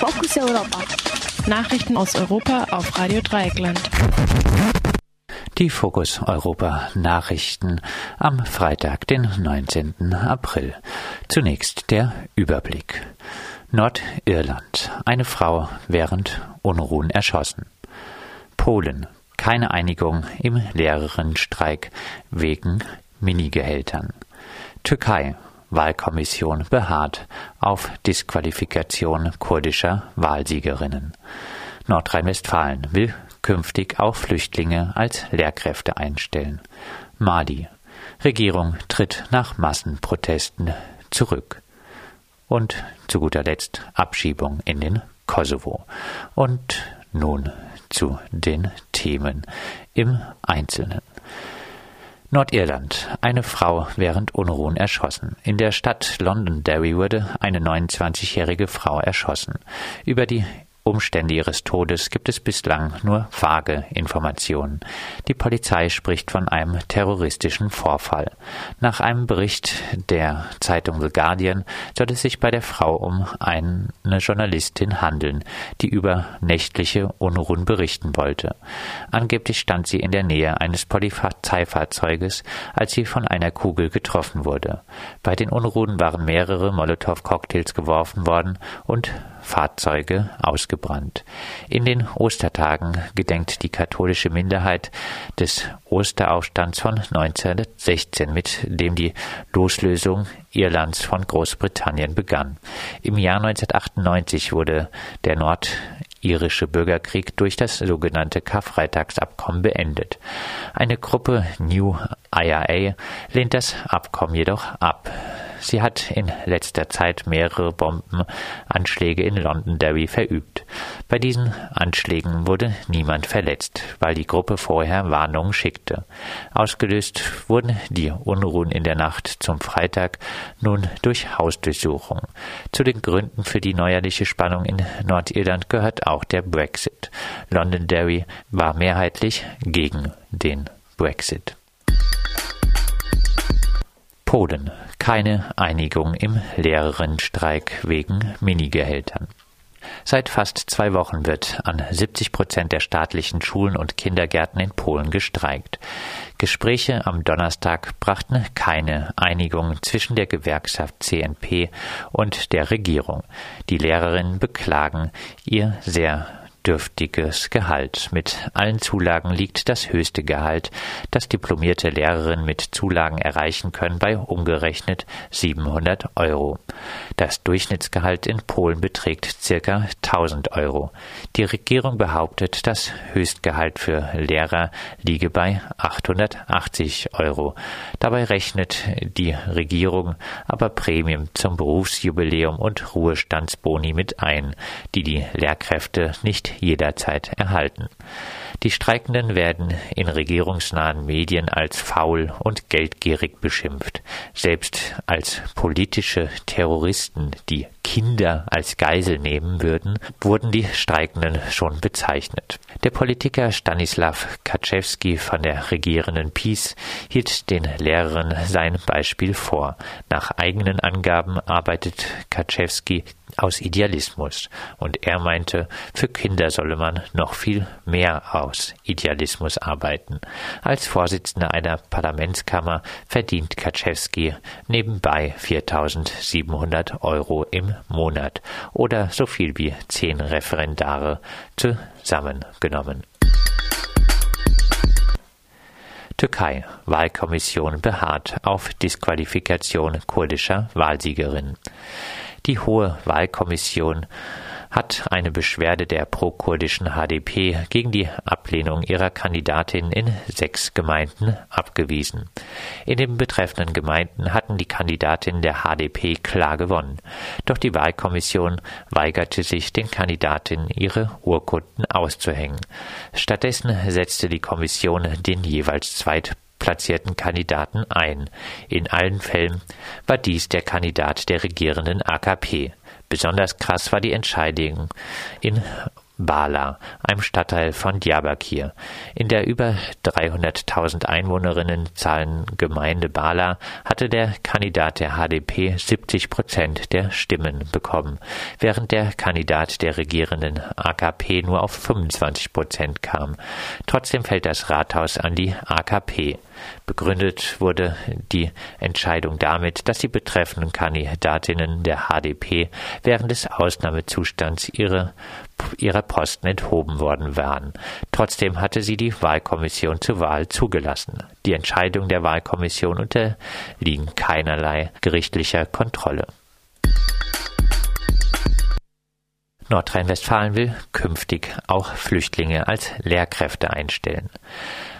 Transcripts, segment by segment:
Fokus Europa. Nachrichten aus Europa auf Radio Dreieckland. Die Fokus Europa Nachrichten am Freitag, den 19. April. Zunächst der Überblick. Nordirland. Eine Frau während Unruhen erschossen. Polen. Keine Einigung im Lehrerinnenstreik wegen Minigehältern. Türkei. Wahlkommission beharrt auf Disqualifikation kurdischer Wahlsiegerinnen. Nordrhein-Westfalen will künftig auch Flüchtlinge als Lehrkräfte einstellen. Mali. Regierung tritt nach Massenprotesten zurück. Und zu guter Letzt Abschiebung in den Kosovo. Und nun zu den Themen im Einzelnen. Nordirland. Eine Frau während Unruhen erschossen. In der Stadt Londonderry wurde eine 29-jährige Frau erschossen. Über die Umstände ihres Todes gibt es bislang nur vage Informationen. Die Polizei spricht von einem terroristischen Vorfall. Nach einem Bericht der Zeitung The Guardian soll es sich bei der Frau um eine Journalistin handeln, die über nächtliche Unruhen berichten wollte. Angeblich stand sie in der Nähe eines Polizeifahrzeuges, als sie von einer Kugel getroffen wurde. Bei den Unruhen waren mehrere Molotow-Cocktails geworfen worden und Fahrzeuge ausgebrannt. In den Ostertagen gedenkt die katholische Minderheit des Osteraufstands von 1916, mit dem die Loslösung Irlands von Großbritannien begann. Im Jahr 1998 wurde der nordirische Bürgerkrieg durch das sogenannte Karfreitagsabkommen beendet. Eine Gruppe New IRA lehnt das Abkommen jedoch ab. Sie hat in letzter Zeit mehrere Bombenanschläge in Londonderry verübt. Bei diesen Anschlägen wurde niemand verletzt, weil die Gruppe vorher Warnungen schickte. Ausgelöst wurden die Unruhen in der Nacht zum Freitag nun durch Hausdurchsuchung. Zu den Gründen für die neuerliche Spannung in Nordirland gehört auch der Brexit. Londonderry war mehrheitlich gegen den Brexit. Polen. Keine Einigung im Lehrerinnenstreik wegen Minigehältern. Seit fast zwei Wochen wird an 70 Prozent der staatlichen Schulen und Kindergärten in Polen gestreikt. Gespräche am Donnerstag brachten keine Einigung zwischen der Gewerkschaft CNP und der Regierung. Die Lehrerinnen beklagen ihr sehr dürftiges Gehalt. Mit allen Zulagen liegt das höchste Gehalt, das diplomierte Lehrerinnen mit Zulagen erreichen können, bei umgerechnet 700 Euro. Das Durchschnittsgehalt in Polen beträgt circa 1000 Euro. Die Regierung behauptet, das Höchstgehalt für Lehrer liege bei 880 Euro. Dabei rechnet die Regierung aber Prämien zum Berufsjubiläum und Ruhestandsboni mit ein, die die Lehrkräfte nicht jederzeit erhalten. Die Streikenden werden in regierungsnahen Medien als faul und geldgierig beschimpft. Selbst als politische Terroristen, die Kinder als Geisel nehmen würden, wurden die Streikenden schon bezeichnet. Der Politiker Stanislav Kaczewski von der regierenden PiS hielt den Lehrern sein Beispiel vor. Nach eigenen Angaben arbeitet Kaczewski aus Idealismus. Und er meinte, für Kinder solle man noch viel mehr aus Idealismus arbeiten. Als Vorsitzender einer Parlamentskammer verdient Kaczewski nebenbei 4700 Euro im Monat oder so viel wie zehn Referendare zusammengenommen. Türkei. Wahlkommission beharrt auf Disqualifikation kurdischer Wahlsiegerin. Die Hohe Wahlkommission hat eine Beschwerde der prokurdischen HDP gegen die Ablehnung ihrer Kandidatin in sechs Gemeinden abgewiesen. In den betreffenden Gemeinden hatten die Kandidatinnen der HDP klar gewonnen. Doch die Wahlkommission weigerte sich, den Kandidatinnen ihre Urkunden auszuhängen. Stattdessen setzte die Kommission den jeweils zweit platzierten Kandidaten ein. In allen Fällen war dies der Kandidat der regierenden AKP. Besonders krass war die Entscheidung in Bala, einem Stadtteil von Diyarbakir. In der über 300.000 Einwohnerinnen zahlenden Gemeinde Bala hatte der Kandidat der HDP 70 Prozent der Stimmen bekommen, während der Kandidat der regierenden AKP nur auf 25 Prozent kam. Trotzdem fällt das Rathaus an die AKP. Begründet wurde die Entscheidung damit, dass die betreffenden Kandidatinnen der HDP während des Ausnahmezustands ihre, ihrer Posten enthoben worden waren. Trotzdem hatte sie die Wahlkommission zur Wahl zugelassen. Die Entscheidungen der Wahlkommission unterliegen keinerlei gerichtlicher Kontrolle. Nordrhein-Westfalen will künftig auch Flüchtlinge als Lehrkräfte einstellen.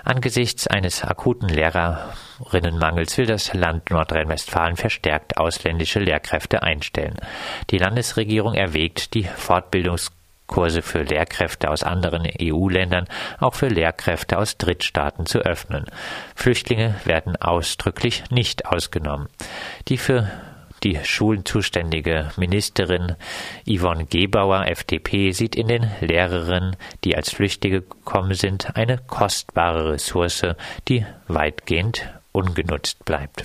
Angesichts eines akuten Lehrerinnenmangels will das Land Nordrhein-Westfalen verstärkt ausländische Lehrkräfte einstellen. Die Landesregierung erwägt, die Fortbildungskurse für Lehrkräfte aus anderen EU-Ländern auch für Lehrkräfte aus Drittstaaten zu öffnen. Flüchtlinge werden ausdrücklich nicht ausgenommen. Die für die schulenzuständige Ministerin Yvonne Gebauer, FDP, sieht in den Lehrerinnen, die als Flüchtige gekommen sind, eine kostbare Ressource, die weitgehend ungenutzt bleibt.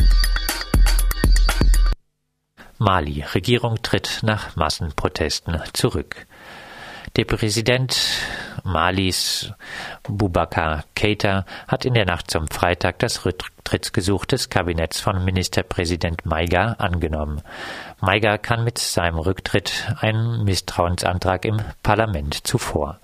Mali. Regierung tritt nach Massenprotesten zurück. Der Präsident Malis Boubacar Keita hat in der Nacht zum Freitag das Rücktrittsgesuch des Kabinetts von Ministerpräsident Maiga angenommen. Maiga kann mit seinem Rücktritt einen Misstrauensantrag im Parlament zuvor.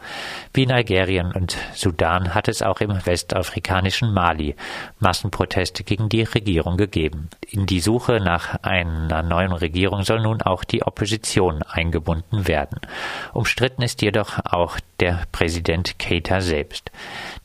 Wie Nigerien und Sudan hat es auch im westafrikanischen Mali Massenproteste gegen die Regierung gegeben. In die Suche nach einer neuen Regierung soll nun auch die Opposition eingebunden werden. Umstritten ist jedoch auch der Präsident Keita selbst.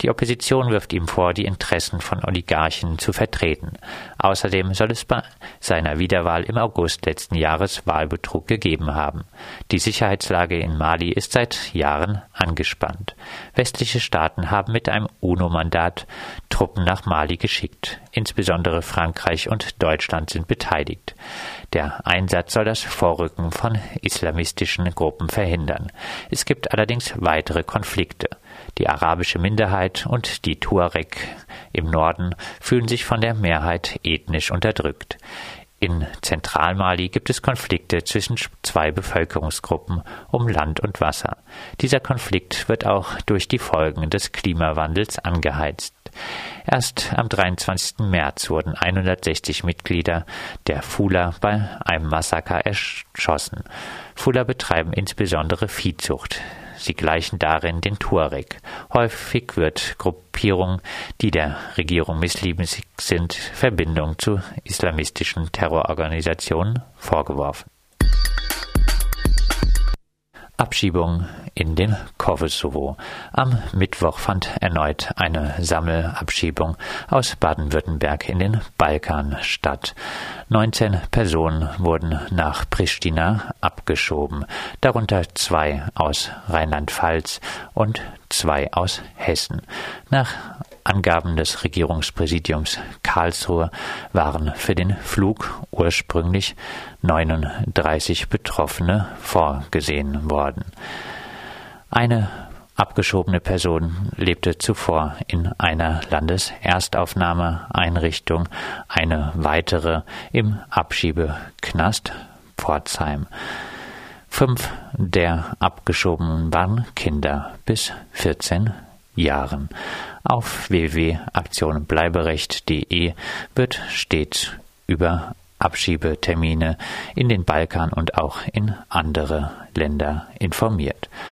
Die Opposition wirft ihm vor, die Interessen von Oligarchen zu vertreten. Außerdem soll es bei seiner Wiederwahl im August letzten Jahres Wahlbetrug gegeben haben. Die Sicherheitslage in Mali ist seit Jahren angespannt. Westliche Staaten haben mit einem UNO-Mandat Truppen nach Mali geschickt. Insbesondere Frankreich und Deutschland sind beteiligt. Der Einsatz soll das Vorrücken von islamistischen Gruppen verhindern. Es gibt allerdings weitere Konflikte. Die arabische Minderheit und die Tuareg im Norden fühlen sich von der Mehrheit ethnisch unterdrückt. In Zentralmali gibt es Konflikte zwischen zwei Bevölkerungsgruppen um Land und Wasser. Dieser Konflikt wird auch durch die Folgen des Klimawandels angeheizt. Erst am 23. März wurden 160 Mitglieder der Fula bei einem Massaker erschossen. Fula betreiben insbesondere Viehzucht. Sie gleichen darin den Tuareg. Häufig wird Gruppierungen, die der Regierung missliebig sind, Verbindung zu islamistischen Terrororganisationen vorgeworfen. Abschiebung in den Kosovo. Am Mittwoch fand erneut eine Sammelabschiebung aus Baden-Württemberg in den Balkan statt. 19 Personen wurden nach Pristina abgeschoben, darunter zwei aus Rheinland-Pfalz und zwei aus Hessen. Nach Angaben des Regierungspräsidiums Karlsruhe waren für den Flug ursprünglich 39 Betroffene vorgesehen worden. Eine abgeschobene Person lebte zuvor in einer Landeserstaufnahmeeinrichtung, eine weitere im Abschiebeknast Pforzheim. Fünf der Abgeschobenen waren Kinder bis 14 Jahren. Auf www.aktionbleiberecht.de wird stets über Abschiebetermine in den Balkan und auch in andere Länder informiert.